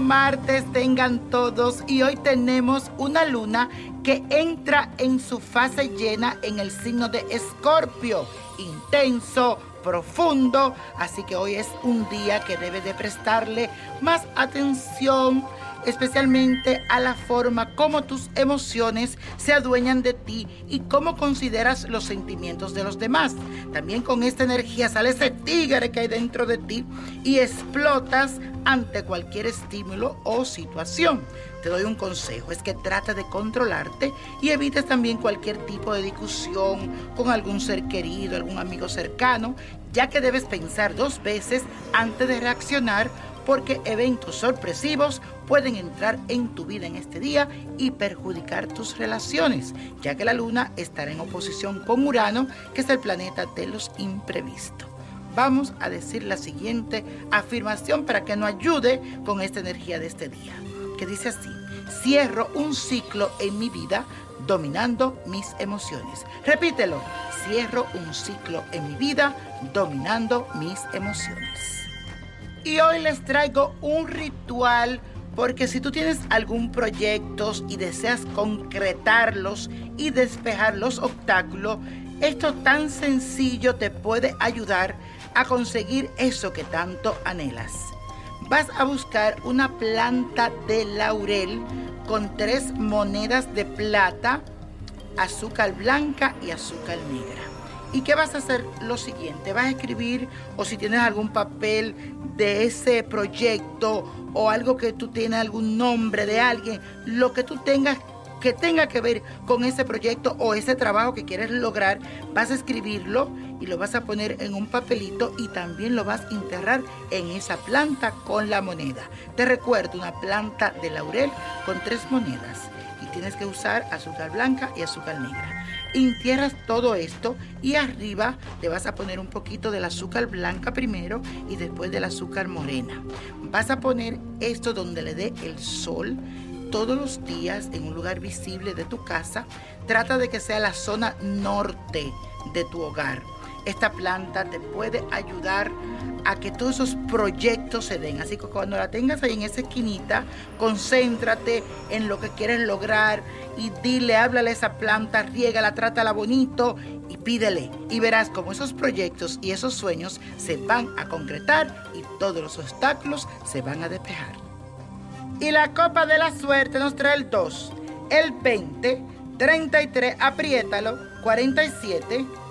Martes tengan todos. Y hoy tenemos una luna que entra en su fase llena en el signo de Escorpio, intenso, profundo, así que hoy es un día que debe de prestarle más atención especialmente a la forma como tus emociones se adueñan de ti y cómo consideras los sentimientos de los demás. También con esta energía sale ese tigre que hay dentro de ti y explotas ante cualquier estímulo o situación. Te doy un consejo, es que trata de controlarte y evites también cualquier tipo de discusión con algún ser querido, algún amigo cercano, ya que debes pensar dos veces antes de reaccionar porque eventos sorpresivos pueden entrar en tu vida en este día y perjudicar tus relaciones, ya que la luna estará en oposición con Urano, que es el planeta de los imprevistos. Vamos a decir la siguiente afirmación para que nos ayude con esta energía de este día, que dice así, cierro un ciclo en mi vida dominando mis emociones. Repítelo, cierro un ciclo en mi vida dominando mis emociones. Y hoy les traigo un ritual porque si tú tienes algún proyecto y deseas concretarlos y despejar los obstáculos, esto tan sencillo te puede ayudar a conseguir eso que tanto anhelas. Vas a buscar una planta de laurel con tres monedas de plata, azúcar blanca y azúcar negra. ¿Y qué vas a hacer? Lo siguiente, vas a escribir o si tienes algún papel de ese proyecto o algo que tú tienes algún nombre de alguien, lo que tú tengas que tenga que ver con ese proyecto o ese trabajo que quieres lograr, vas a escribirlo y lo vas a poner en un papelito y también lo vas a enterrar en esa planta con la moneda. Te recuerdo, una planta de laurel con tres monedas y tienes que usar azúcar blanca y azúcar negra entierras todo esto y arriba le vas a poner un poquito del azúcar blanca primero y después del azúcar morena. Vas a poner esto donde le dé el sol todos los días en un lugar visible de tu casa. Trata de que sea la zona norte de tu hogar. Esta planta te puede ayudar a que todos esos proyectos se den. Así que cuando la tengas ahí en esa esquinita, concéntrate en lo que quieres lograr y dile, háblale a esa planta, riégala, trátala bonito y pídele. Y verás cómo esos proyectos y esos sueños se van a concretar y todos los obstáculos se van a despejar. Y la copa de la suerte nos trae el 2, el 20, 33, apriétalo, 47,